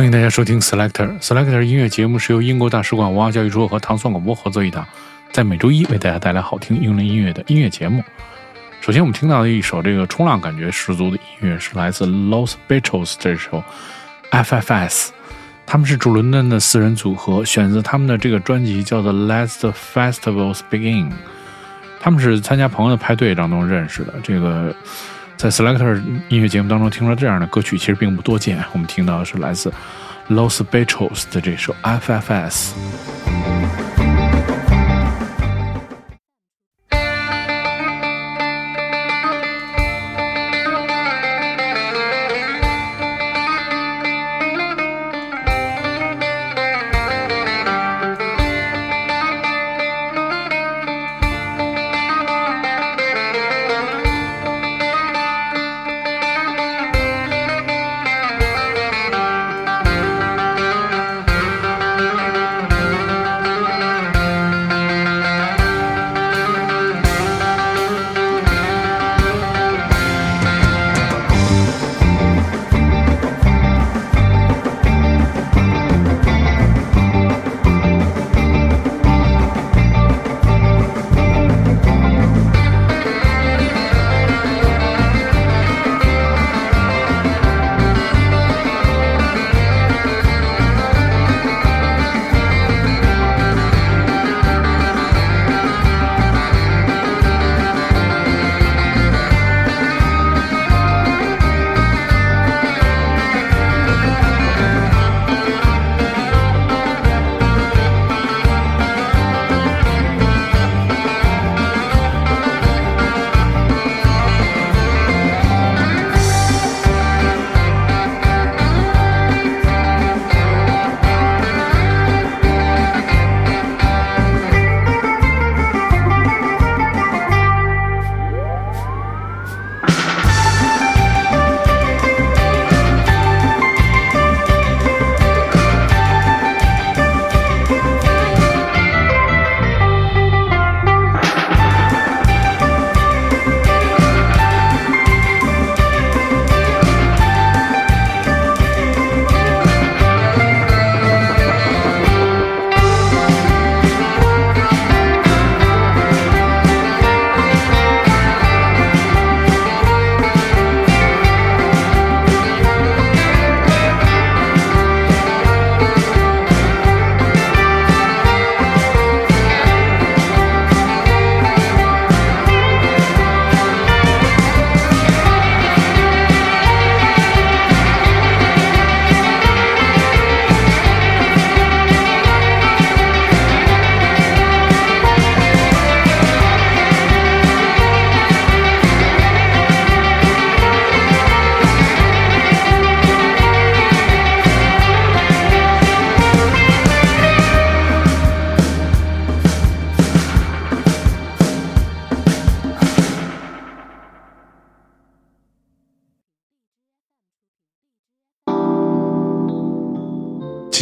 欢迎大家收听 Selector Selector 音乐节目，是由英国大使馆文化教育处和唐宋广播合作一档，在每周一为大家带来好听英伦音乐的音乐节目。首先，我们听到的一首这个冲浪感觉十足的音乐，是来自 Los Beatles 这首 FFS。他们是主伦敦的四人组合，选择他们的这个专辑叫做 Let the Festivals Begin。他们是参加朋友的派对当中认识的。这个在 Selector 音乐节目当中听到这样的歌曲其实并不多见。我们听到的是来自 Los Beatles 的这首 FFS。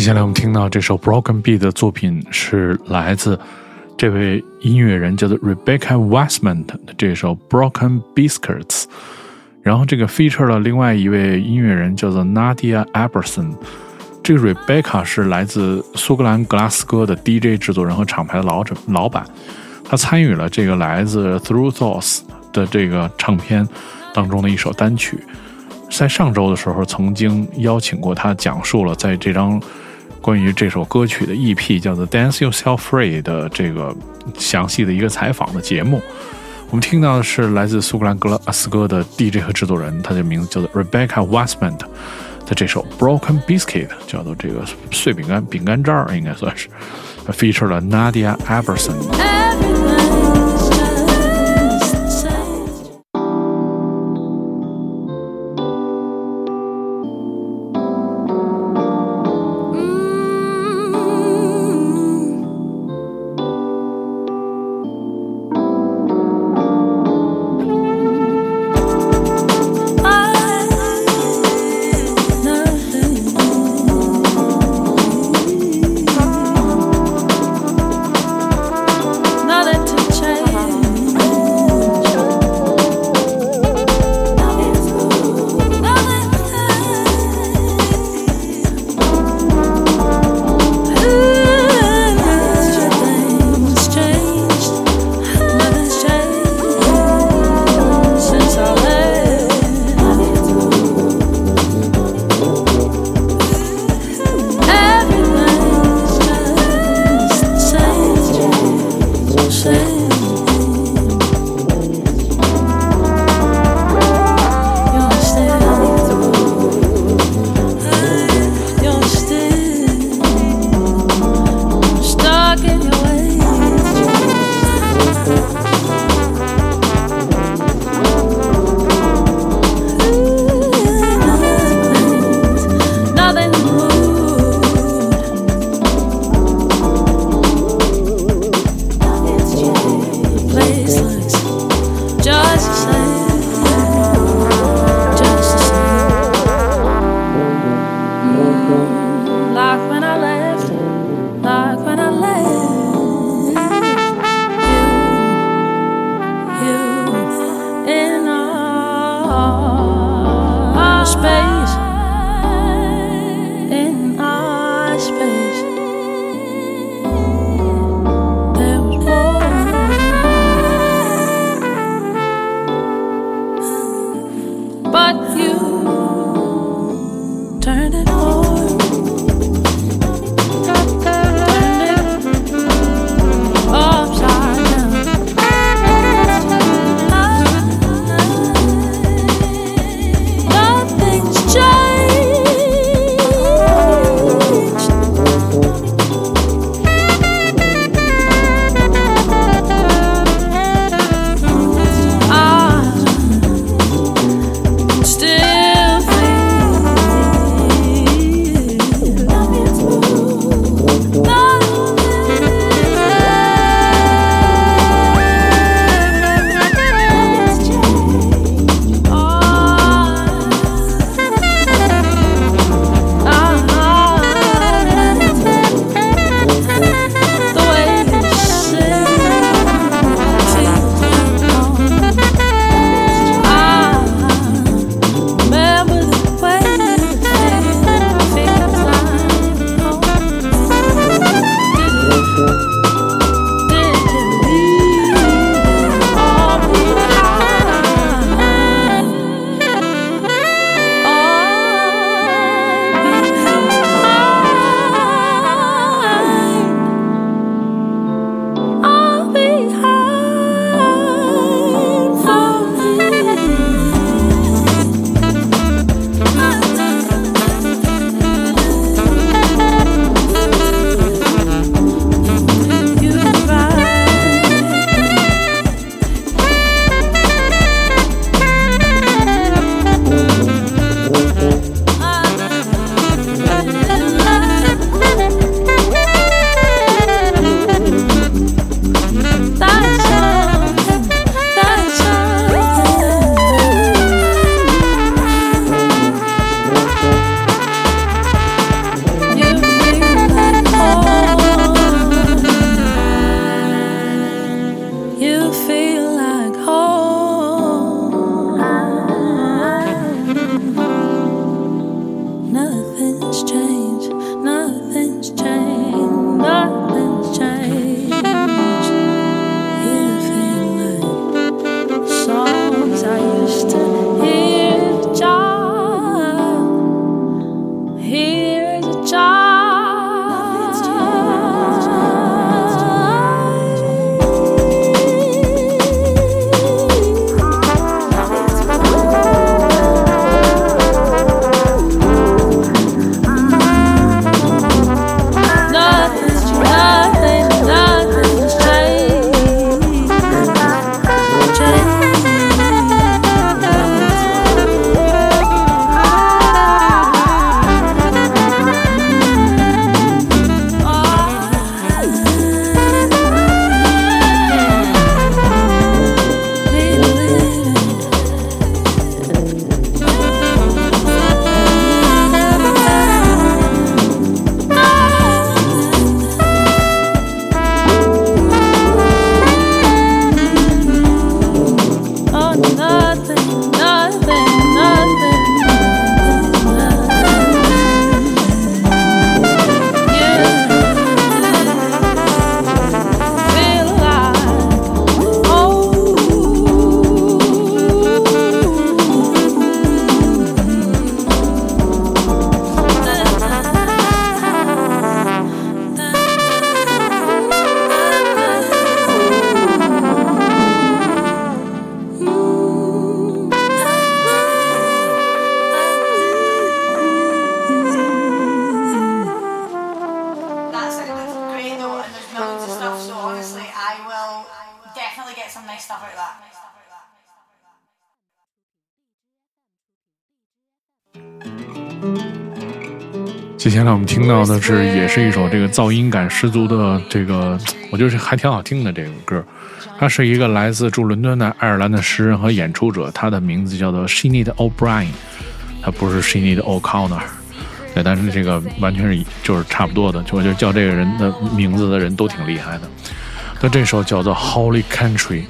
接下来我们听到这首 Broken B 的作品是来自这位音乐人叫做 Rebecca Westman 的这首 Broken Biscuits，然后这个 feature 了另外一位音乐人叫做 Nadia Aberson。这个 Rebecca 是来自苏格兰格拉斯哥的 DJ 制作人和厂牌的老者老板，他参与了这个来自 Through Thoughts 的这个唱片当中的一首单曲，在上周的时候曾经邀请过他，讲述了在这张。关于这首歌曲的 EP 叫做《Dance Yourself Free》的这个详细的一个采访的节目，我们听到的是来自苏格兰格拉斯哥的 DJ 和制作人，他的名字叫做 Rebecca Westman 的这首《Broken Biscuit》，叫做这个碎饼干饼干渣儿，应该算是 feature 了 Nadia Aberson。接下来我们听到的是，也是一首这个噪音感十足的这个，我觉得还挺好听的这个歌。他是一个来自驻伦敦的爱尔兰的诗人和演出者，他的名字叫做 s h e n e e d O'Brien，他不是 s h e n e e d O'Connor，对，但是这个完全是就是差不多的，就我觉得叫这个人的名字的人都挺厉害的。那这首叫做 Holy Country。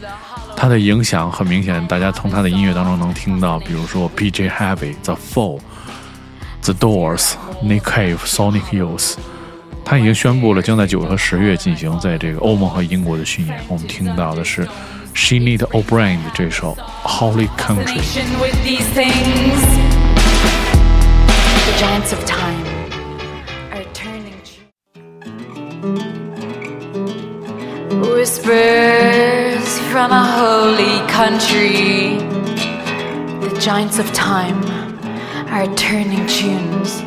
它的影响很明显，大家从他的音乐当中能听到，比如说 P.J. Heavy、The Fall、The Doors、Nick Cave、Sonic Youth。他已经宣布了将在九月和十月进行在这个欧盟和英国的巡演。我们听到的是 Sinead O'Brien 的这首《Holy Country》。Whispers from a holy country. The giants of time are turning tunes.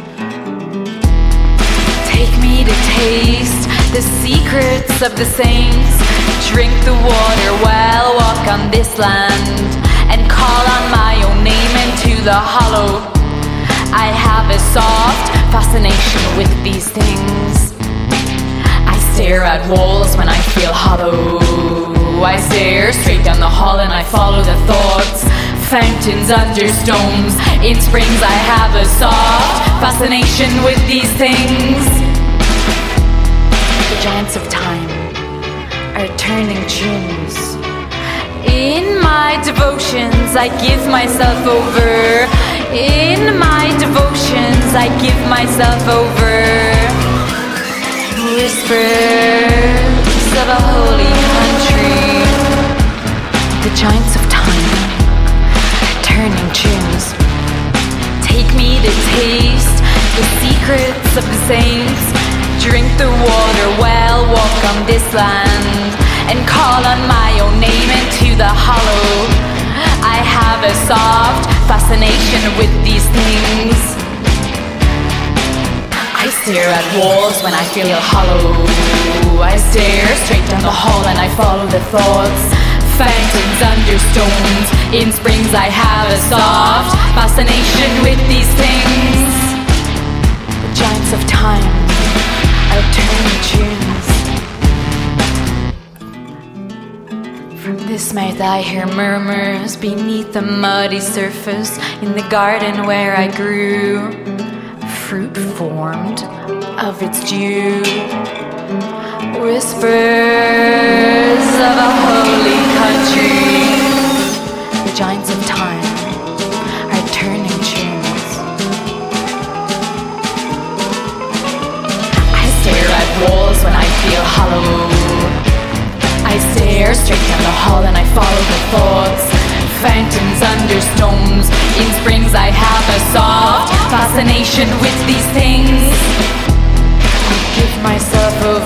Take me to taste the secrets of the saints. Drink the water while walk on this land and call on my own name into the hollow. I have a soft fascination with these things. I stare at walls when I feel hollow. I stare straight down the hall and I follow the thoughts. Fountains under stones. In springs, I have a soft fascination with these things The giants of time are turning tunes. In my devotions, I give myself over. In my devotions, I give myself over. Whispers of a holy country. The giants turning tunes. Take me to taste the secrets of the saints Drink the water well, walk on this land, and call on my own name into the hollow. I have a soft fascination with these things. I stare at walls when I feel hollow. I stare straight down the hall and I follow the thoughts. Fountains under stones, in springs I have a soft fascination with these things. The giants of time from this mouth I hear murmurs beneath the muddy surface in the garden where I grew. Fruit formed of its dew. Whispers of a holy. The giants of time are turning tunes. I stare at walls when I feel hollow. I stare straight down the hall and I follow the thoughts. Fountains under stones, in springs I have a soft fascination with these things. I give myself over.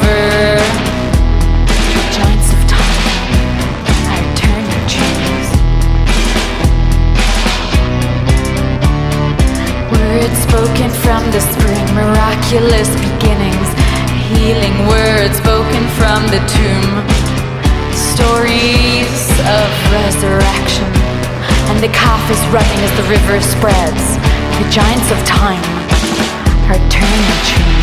Spring, miraculous beginnings healing words spoken from the tomb. Stories of resurrection. And the calf is running as the river spreads. The giants of time are turning tunes.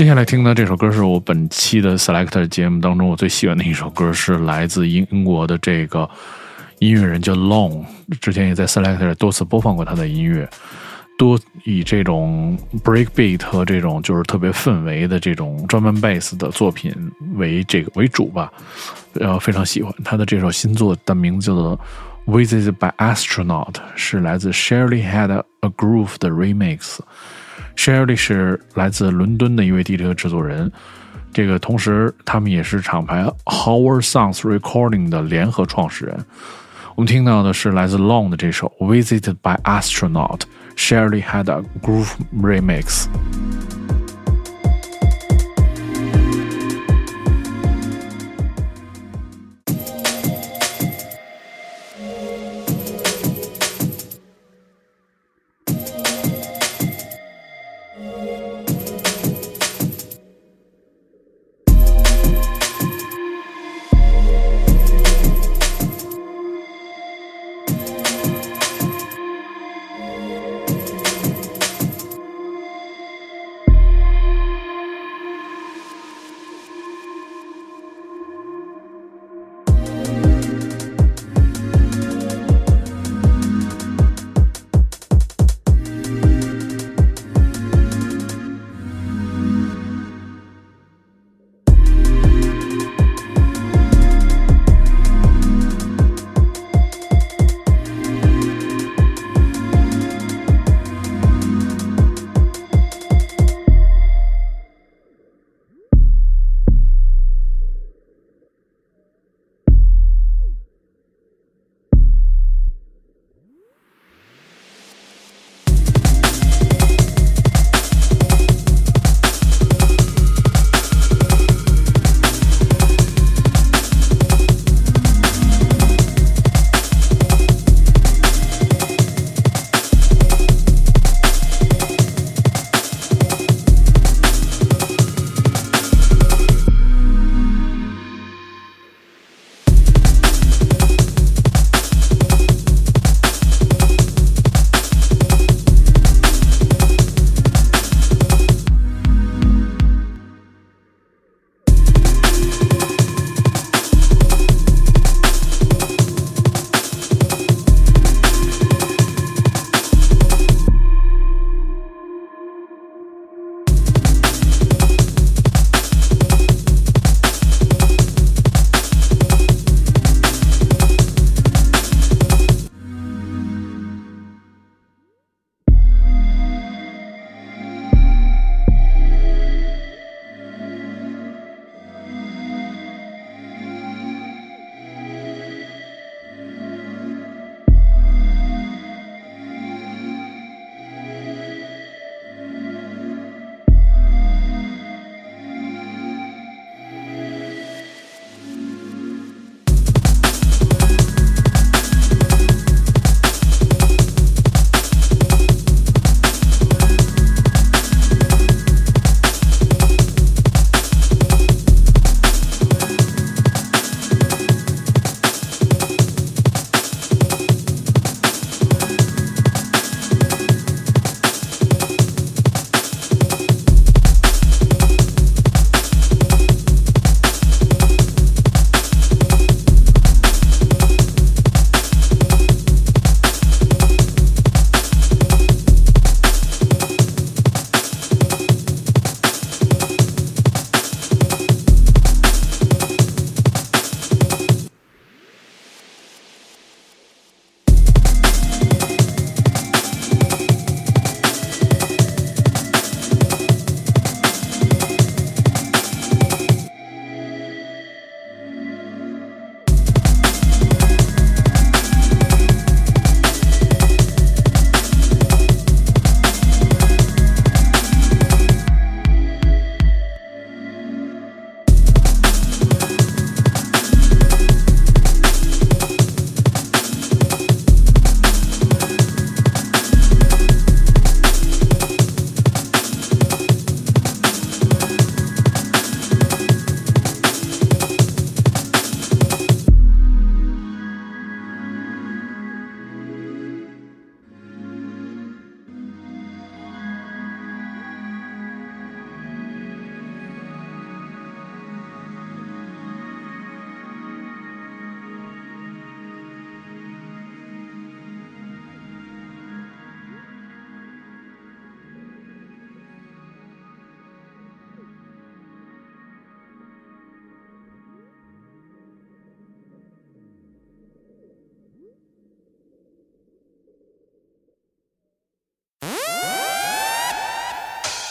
接下来听的这首歌是我本期的 Selector 节目当中我最喜欢的一首歌，是来自英国的这个音乐人叫 Long，之前也在 Selector 多次播放过他的音乐，多以这种 Breakbeat 和这种就是特别氛围的这种专门 Bass 的作品为这个为主吧，然后非常喜欢他的这首新作的名字叫做 Visit by Astronaut，是来自 Shirley Had a Groove 的 Remix。Shirley 是来自伦敦的一位 DJ 和制作人，这个同时他们也是厂牌 Howard Sounds Recording 的联合创始人。我们听到的是来自 Long 的这首 Visited by Astronaut，Shirley had a groove remix。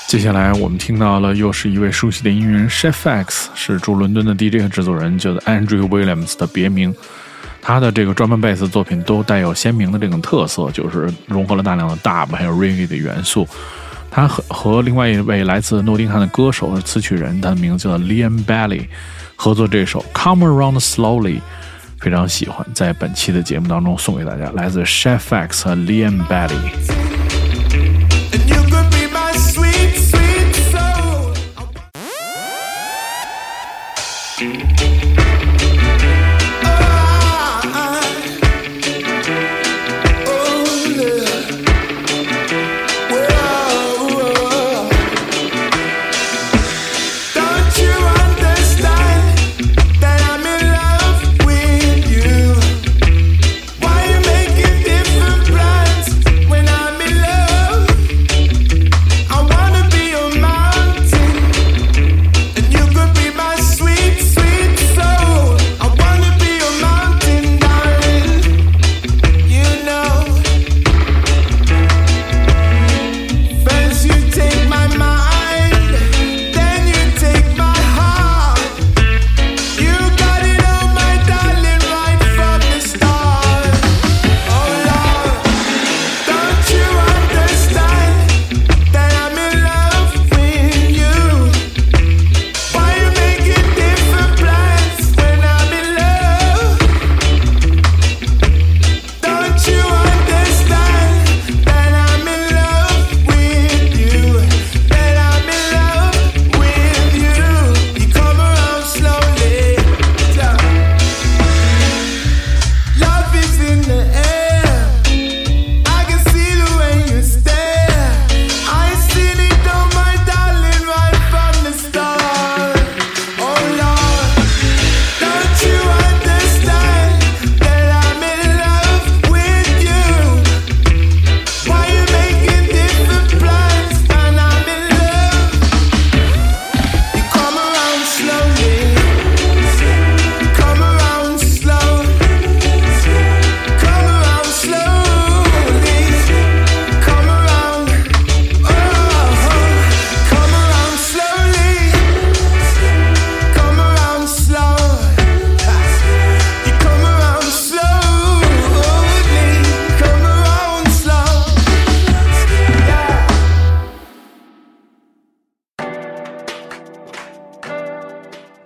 接下来我们听到了，又是一位熟悉的音乐人 Chef X，是驻伦敦的 DJ 和制作人，叫做 Andrew Williams 的别名。他的这个专门贝斯作品都带有鲜明的这种特色，就是融合了大量的 Dub 还有 r e g g a 的元素。他和和另外一位来自诺丁汉的歌手和词曲人，他的名字叫 Liam Bailey，合作这首 Come Around Slowly，非常喜欢，在本期的节目当中送给大家，来自 Chef X 和 Liam Bailey。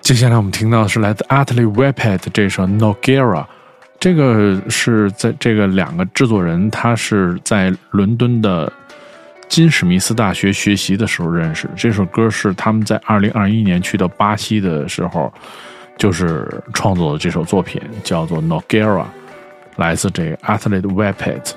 接下来我们听到的是来自 Atlee Webhead 这首 Nogara，这个是在这个两个制作人，他是在伦敦的金史密斯大学学习的时候认识。这首歌是他们在二零二一年去到巴西的时候，就是创作的这首作品，叫做 Nogara，来自这个 Atlee Webhead。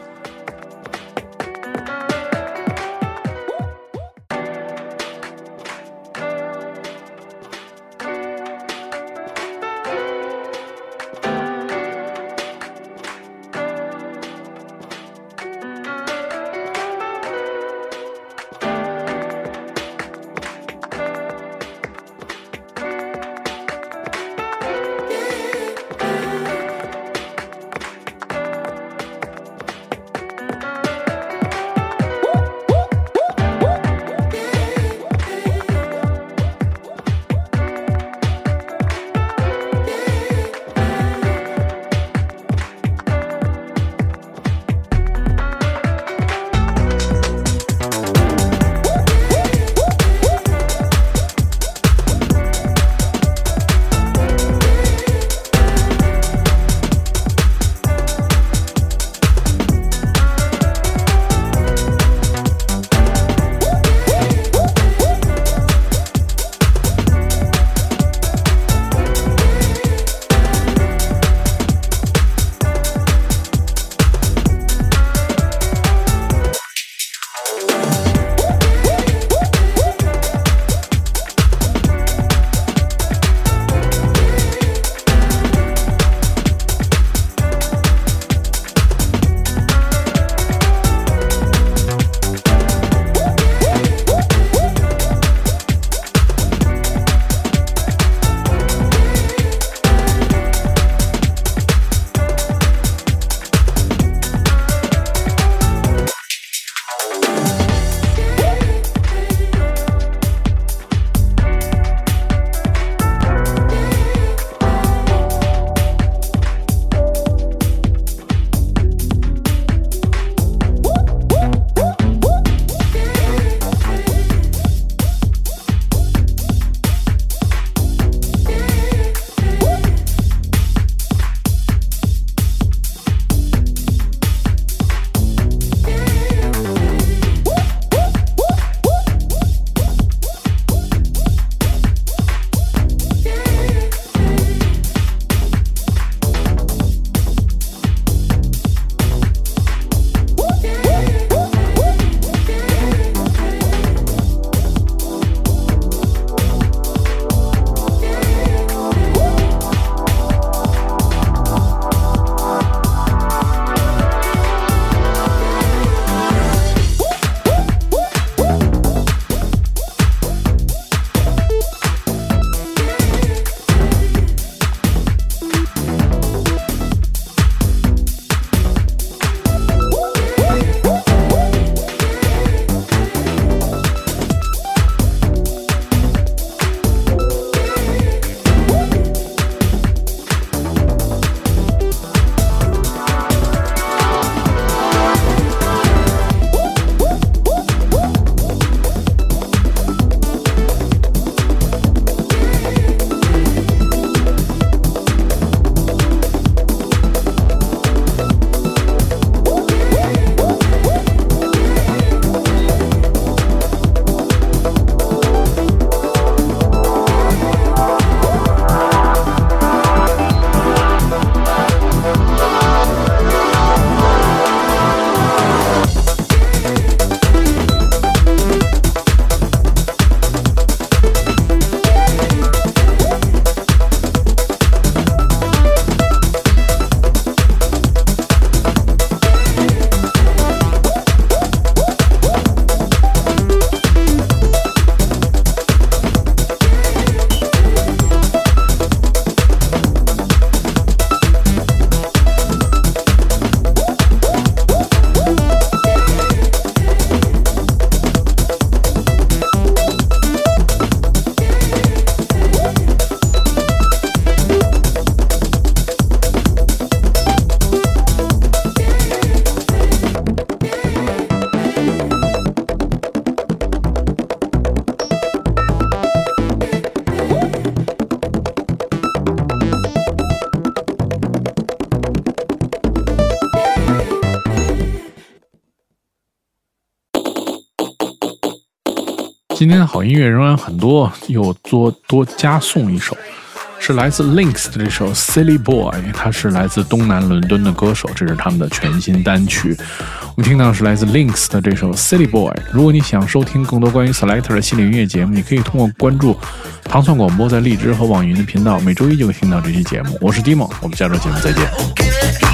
今天的好音乐仍然很多，又多多加送一首，是来自 Links 的这首 Silly Boy，他是来自东南伦敦的歌手，这是他们的全新单曲。我们听到是来自 Links 的这首 Silly Boy。如果你想收听更多关于 Selector 的系列音乐节目，你可以通过关注糖蒜广播在荔枝和网易云的频道，每周一就会听到这期节目。我是 Dimo，我们下周节目再见。